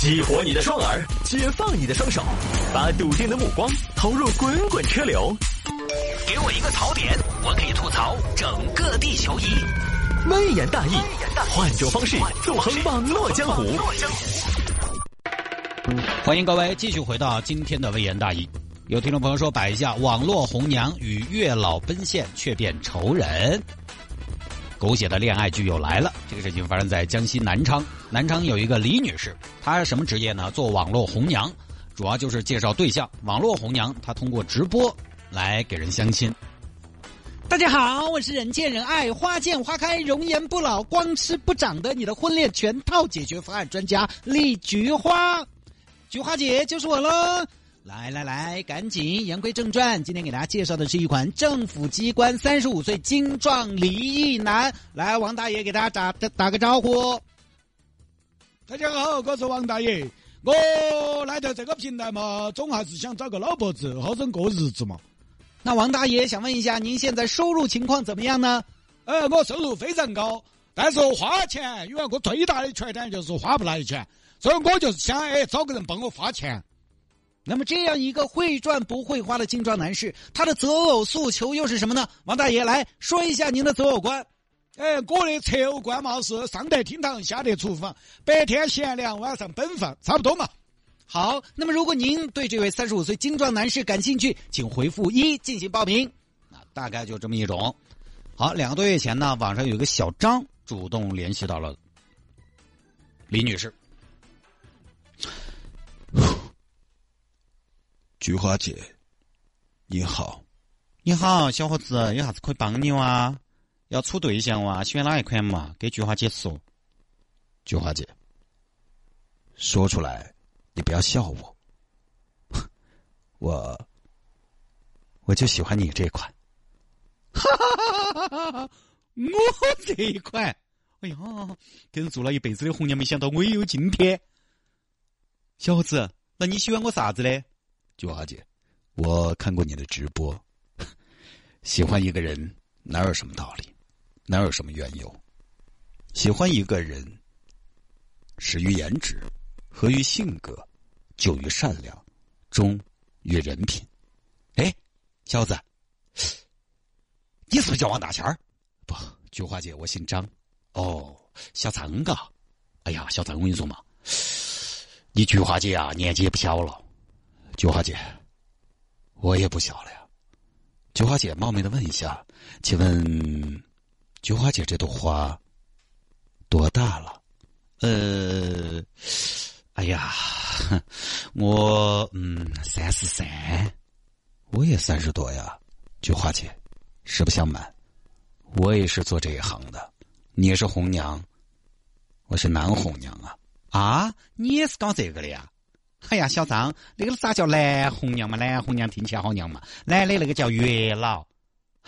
激活你的双耳，解放你的双手，把笃定的目光投入滚滚车流。给我一个槽点，我可以吐槽整个地球仪。微言大义，换种方式纵横网络江湖。欢迎各位继续回到今天的微言大义。有听众朋友说，摆一下网络红娘与月老奔现却变仇人。狗血的恋爱剧又来了。这个事情发生在江西南昌。南昌有一个李女士，她什么职业呢？做网络红娘，主要就是介绍对象。网络红娘，她通过直播来给人相亲。大家好，我是人见人爱、花见花开、容颜不老、光吃不长的你的婚恋全套解决方案专家李菊花。菊花姐就是我喽。来来来，赶紧言归正传。今天给大家介绍的是一款政府机关三十五岁精壮离异男。来，王大爷给大家打打打个招呼。大家好，我是王大爷。我来到这个平台嘛，总还是想找个老婆子，好生过日子嘛。那王大爷想问一下，您现在收入情况怎么样呢？呃，我收入非常高，但是花钱，因为我最大的缺点就是花不来钱，所以我就是想哎找个人帮我花钱。那么这样一个会赚不会花的精壮男士，他的择偶诉求又是什么呢？王大爷来说一下您的择偶观。哎，我的择偶观嘛是上得厅堂，下得厨房，白天贤良，晚上奔放，差不多嘛。好，那么如果您对这位三十五岁精壮男士感兴趣，请回复一进行报名。那大概就这么一种。好，两个多月前呢，网上有一个小张主动联系到了李女士。菊花姐，你好，你好，小伙子，有啥子可以帮你哇？要处对象哇？喜欢哪一款嘛？给菊花姐说。菊花姐，说出来，你不要笑我，我，我就喜欢你这款。哈哈哈哈哈！我这一款，哎呀，跟人做了一辈子的红娘，没想到我也有今天。小伙子，那你喜欢我啥子嘞？菊花姐，我看过你的直播，喜欢一个人哪有什么道理，哪有什么缘由？喜欢一个人，始于颜值，合于性格，久于善良，忠于人品。哎，小子，你是不是叫王大仙儿？不，菊花姐，我姓张。哦，小张嘎。哎呀，小张，我跟你说嘛，你菊花姐啊，年纪也不小了。菊花姐，我也不小了呀。菊花姐，冒昧的问一下，请问，菊花姐这朵花多大了？呃，哎呀，我嗯三十三，我也三十多呀。菊花姐，实不相瞒，我也是做这一行的。你是红娘，我是男红娘啊。啊，你也是搞这个的呀？哎呀，小张，那个啥叫男红娘嘛？男红娘听起来好娘嘛。男的那个叫月老。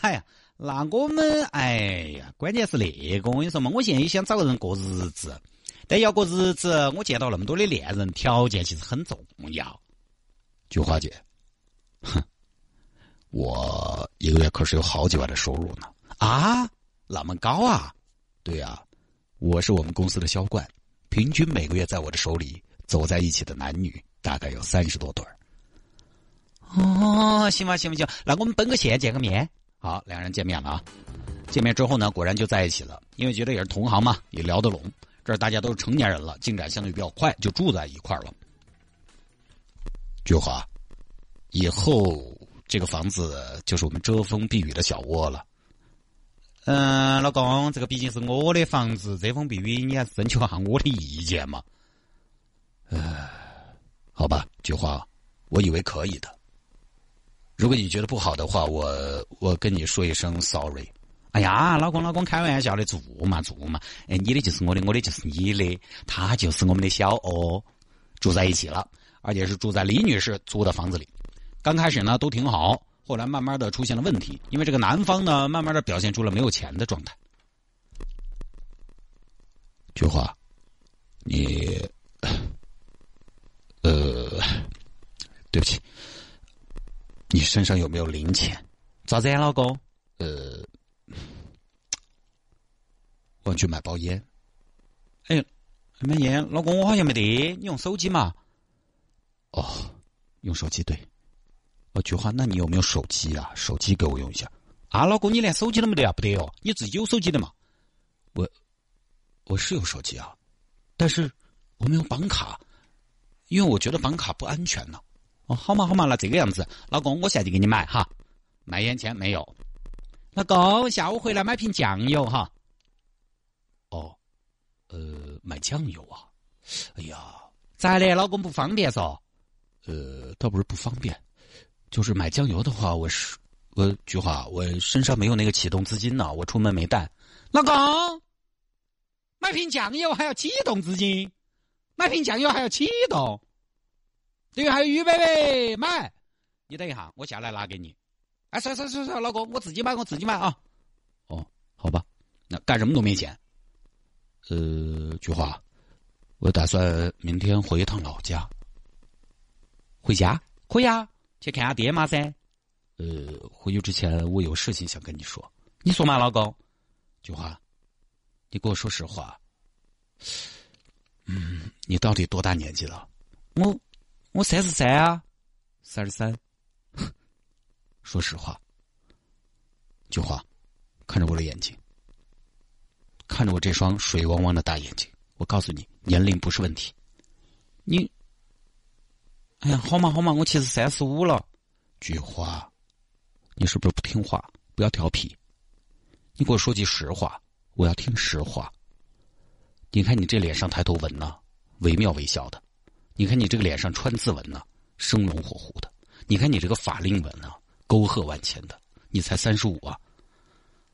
哎呀，那我们哎呀，关键是那个，我跟你说嘛，我现在也想找个人过日子，但要过日子，我见到那么多的恋人，条件其实很重要。菊花姐，哼，我一个月可是有好几万的收入呢。啊，那么高啊？对呀，我是我们公司的销冠，平均每个月在我的手里。走在一起的男女大概有三十多对儿。哦，行吧，行不行？那我们奔个现见个面。好，两人见面了啊。见面之后呢，果然就在一起了，因为觉得也是同行嘛，也聊得拢。这儿大家都是成年人了，进展相对比较快，就住在一块儿了。菊花，以后这个房子就是我们遮风避雨的小窝了。嗯，老公，这个毕竟是我的房子，遮风避雨，你还是征求下我的意见嘛。呃，好吧，菊花，我以为可以的。如果你觉得不好的话，我我跟你说一声 sorry。哎呀，老公，老公，开玩笑的，住嘛住嘛。哎，你的就是我的，我的就是你的，他就是我们的小哦，住在一起了，而且是住在李女士租的房子里。刚开始呢都挺好，后来慢慢的出现了问题，因为这个男方呢慢慢的表现出了没有钱的状态。菊花，你。呃，对不起，你身上有没有零钱？咋子呀，老公？呃，我去买包烟。哎，买烟，老公我好像没得，你用手机嘛？哦，用手机对。哦，菊花，那你有没有手机啊？手机给我用一下。啊，老公，你连手机都没得啊？不得哦，你自己有手机的嘛？我我是有手机啊，但是我没有绑卡，因为我觉得绑卡不安全呢。哦，好嘛好嘛，那这个样子，老公，我现在就给你买哈。买烟钱没有？老公，下午回来买瓶酱油哈。哦，呃，买酱油啊？哎呀，咋的？老公不方便嗦？呃，倒不是不方便，就是买酱油的话，我是我菊花，我身上没有那个启动资金呢，我出门没带。老公，买瓶酱油还要启动资金？买瓶酱油还要启动？这个还有预备备买？你等一下，我下来拿给你。哎，算算算算，老公，我自己买，我自己买啊。哦，好吧，那干什么都没钱。呃，菊花，我打算明天回一趟老家。回家可以啊，去看下爹妈噻。呃，回去之前我有事情想跟你说。你说嘛，老公。菊花，你给我说实话。嗯，你到底多大年纪了？我，我三十三啊，三十三。说实话，菊花，看着我的眼睛，看着我这双水汪汪的大眼睛，我告诉你，年龄不是问题。你，哎呀，好嘛好嘛，我其实三十五了。菊花，你是不是不听话？不要调皮，你给我说句实话，我要听实话。你看你这脸上抬头纹呢，惟妙惟肖的；你看你这个脸上川字纹呢，生龙活虎的；你看你这个法令纹呢。沟壑万千的，你才三十五啊！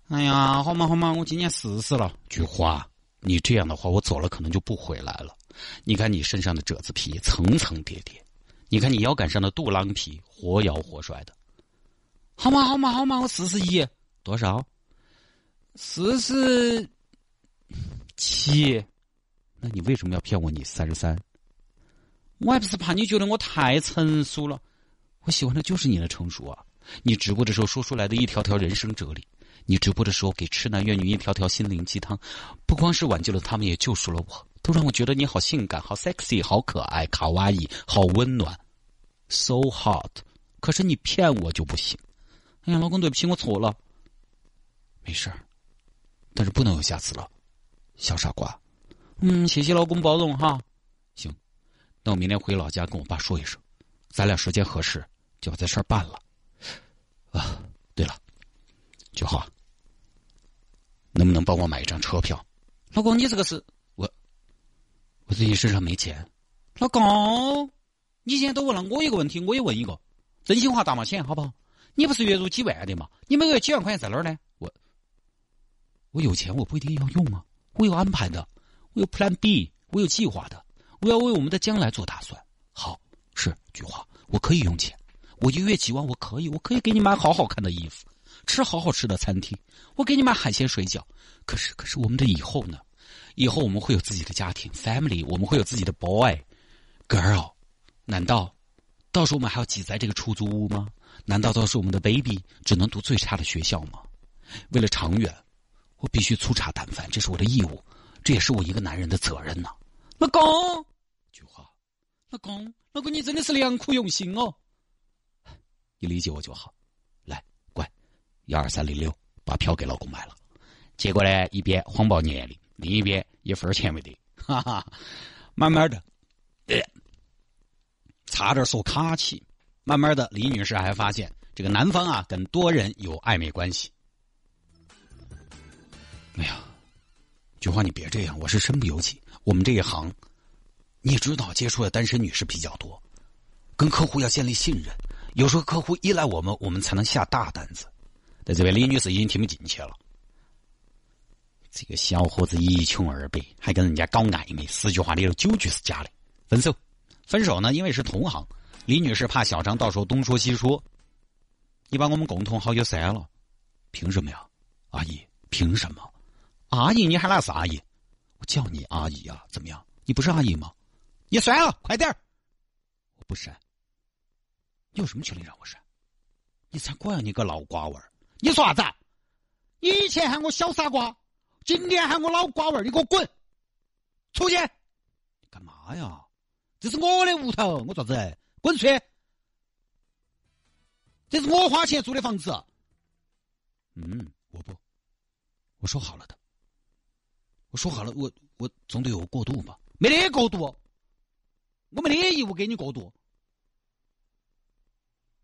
哎呀，好嘛好嘛，我今年四十了。菊花，你这样的话，我走了可能就不回来了。你看你身上的褶子皮层层叠叠，你看你腰杆上的肚囊皮活摇活甩的。好嘛好嘛好嘛，我四十一，多少？四十七。那你为什么要骗我？你三十三？我还不是怕你觉得我太成熟了。我喜欢的就是你的成熟啊！你直播的时候说出来的一条条人生哲理，你直播的时候给痴男怨女一条条心灵鸡汤，不光是挽救了他们，也救赎了我，都让我觉得你好性感、好 sexy、好可爱、卡哇伊、好温暖，so hot。可是你骗我就不行。哎呀，老公，对不起，我错了。没事儿，但是不能有下次了，小傻瓜。嗯，谢谢老公包容哈。行，那我明天回老家跟我爸说一声，咱俩时间合适就把这事儿办了。啊，对了，九号，能不能帮我买一张车票？老公，你这个是我，我最近身上没钱。老公，你现在都问了我一个问题，我也问一个，真心话大冒险，好不好？你不是月入几万的吗？你每个月几万块钱在哪儿呢？我，我有钱，我不一定要用吗？我有安排的，我有 Plan B，我有计划的，我要为我们的将来做打算。好，是菊花，我可以用钱。我一个月几万，我可以，我可以给你买好好看的衣服，吃好好吃的餐厅，我给你买海鲜水饺。可是，可是我们的以后呢？以后我们会有自己的家庭，family，我们会有自己的 boy，girl。难道到时候我们还要挤在这个出租屋吗？难道到时候我们的 baby 只能读最差的学校吗？为了长远，我必须粗茶淡饭，这是我的义务，这也是我一个男人的责任呐。老公，菊花，老公，老公，你真的是良苦用心哦。你理解我就好，来，乖，幺二三零六，把票给老公买了。结果呢，一边谎报年龄，另一边一分钱没得，哈哈，慢慢的，差点说卡起。慢慢的，李女士还发现这个男方啊跟多人有暧昧关系。哎呀，菊花，你别这样，我是身不由己。我们这一行，你也知道，接触的单身女士比较多，跟客户要建立信任。有时候客户依赖我们，我们才能下大单子。在这边，李女士已经听不进去了。这个小伙子一穷二白，还跟人家搞暧昧，十句话里有九句是假的。分手，分手呢？因为是同行，李女士怕小张到时候东说西说，你把我们共同好友删了，凭什么呀？阿姨，凭什么？阿姨，你喊哪是阿姨？我叫你阿姨啊，怎么样？你不是阿姨吗？你删了，快点我不删。你有什么权利让我删？你才管你个老瓜娃儿！你说啥子？你以前喊我小傻瓜，今天喊我老瓜娃儿，你给我滚！出去！干嘛呀？这是我的屋头，我咋子？滚出去！这是我花钱租的房子。嗯，我不，我说好了的。我说好了，我我总得有个过渡吧？没得过渡，我没得义务给你过渡。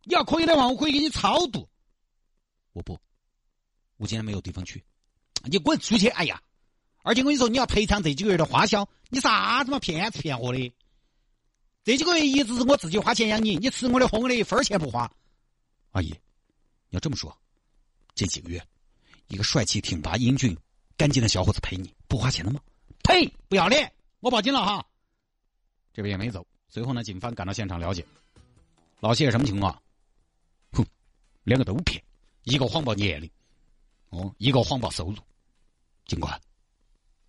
你要可以的话，我可以给你超度。我不，我今天没有地方去，你滚出去！哎呀，而且我跟你说，你要赔偿这几个月的花销，你啥子嘛骗吃骗喝的？这几个月一直是我自己花钱养你，你吃我的喝我的，一分钱不花。阿姨，你要这么说，这几个月，一个帅气、挺拔、英俊、干净的小伙子陪你，不花钱的吗？呸！不要脸！我报警了哈。这边也没走。随后呢，警方赶到现场了解，老谢什么情况？哼，两个都骗，一个谎报年龄，哦，一个谎报收入。警官，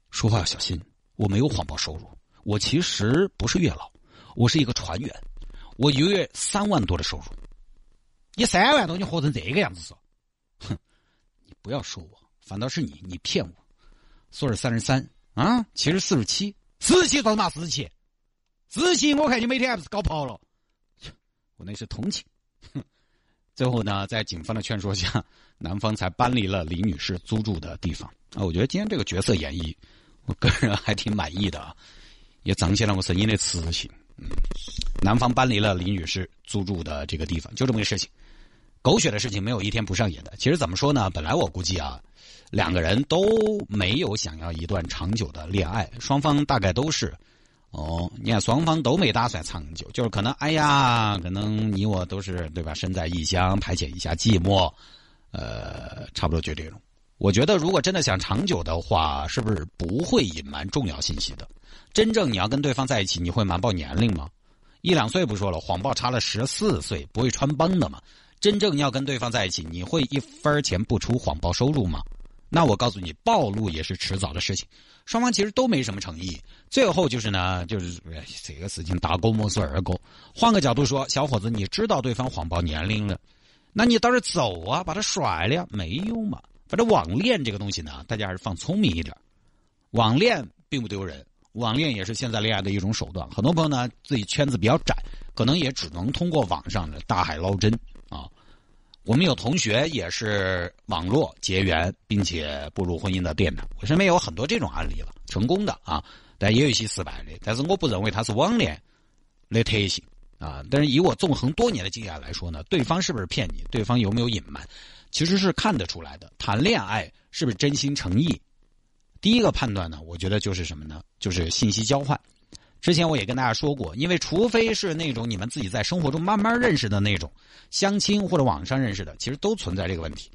说话要小心，我没有谎报收入，我其实不是月老，我是一个船员，我一个月三万多的收入。你三万多，你活成这个样子说，哼！你不要说我，反倒是你，你骗我，说是三十三啊，其实四十七，四十七到哪四十七？四十七，我看你每天还不是搞跑了？我那是同情。哼！最后呢，在警方的劝说下，男方才搬离了李女士租住的地方啊。我觉得今天这个角色演绎，我个人还挺满意的啊，也彰显了我声音的磁性。嗯，男方搬离了李女士租住的这个地方，就这么个事情。狗血的事情没有一天不上演的。其实怎么说呢？本来我估计啊，两个人都没有想要一段长久的恋爱，双方大概都是，哦，你看双方都没打算长久，就是可能，哎呀，可能你我都是对吧？身在异乡，排解一下寂寞，呃，差不多就这种。我觉得如果真的想长久的话，是不是不会隐瞒重要信息的？真正你要跟对方在一起，你会瞒报年龄吗？一两岁不说了，谎报差了十四岁，不会穿帮的嘛？真正你要跟对方在一起，你会一分钱不出谎报收入吗？那我告诉你，暴露也是迟早的事情。双方其实都没什么诚意。最后就是呢，就是这个事情大哥莫是二哥。换个角度说，小伙子，你知道对方谎报年龄了，那你倒是走啊，把他甩了呀？没用嘛。反正网恋这个东西呢，大家还是放聪明一点。网恋并不丢人，网恋也是现在恋爱的一种手段。很多朋友呢，自己圈子比较窄，可能也只能通过网上的大海捞针。我们有同学也是网络结缘，并且步入婚姻的殿堂。我身边有很多这种案例了，成功的啊，但也有一些失败的。但是我不认为它是网恋的特性啊。但是以我纵横多年的经验来说呢，对方是不是骗你，对方有没有隐瞒，其实是看得出来的。谈恋爱是不是真心诚意？第一个判断呢，我觉得就是什么呢？就是信息交换。之前我也跟大家说过，因为除非是那种你们自己在生活中慢慢认识的那种相亲或者网上认识的，其实都存在这个问题。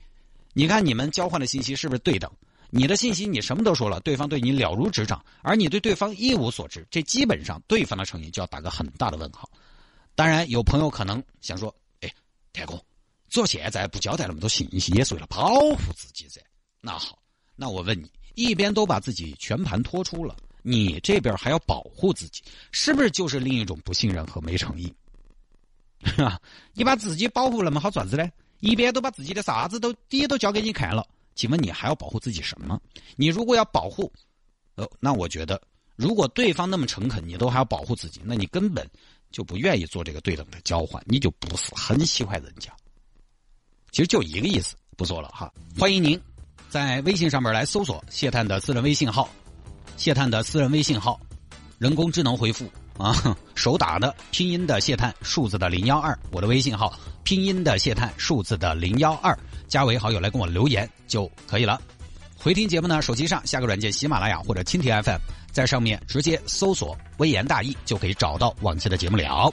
你看你们交换的信息是不是对等？你的信息你什么都说了，对方对你了如指掌，而你对对方一无所知，这基本上对方的诚意就要打个很大的问号。当然，有朋友可能想说：“哎，天哥，做现在不交代那么多信息，也是为了保护自己噻。”那好，那我问你，一边都把自己全盘托出了。你这边还要保护自己，是不是就是另一种不信任和没诚意？是 吧？你把自己保护那么好，爪子呢？一边都把自己的啥子都底都交给你看了，请问你还要保护自己什么？你如果要保护，呃，那我觉得，如果对方那么诚恳，你都还要保护自己，那你根本就不愿意做这个对等的交换，你就不是很喜欢人家。其实就一个意思，不说了哈。欢迎您在微信上面来搜索谢探的私人微信号。谢探的私人微信号，人工智能回复啊，手打的拼音的谢探，数字的零幺二，我的微信号拼音的谢探，数字的零幺二，加为好友来跟我留言就可以了。回听节目呢，手机上下个软件喜马拉雅或者蜻蜓 FM，在上面直接搜索“微言大义”就可以找到往期的节目了。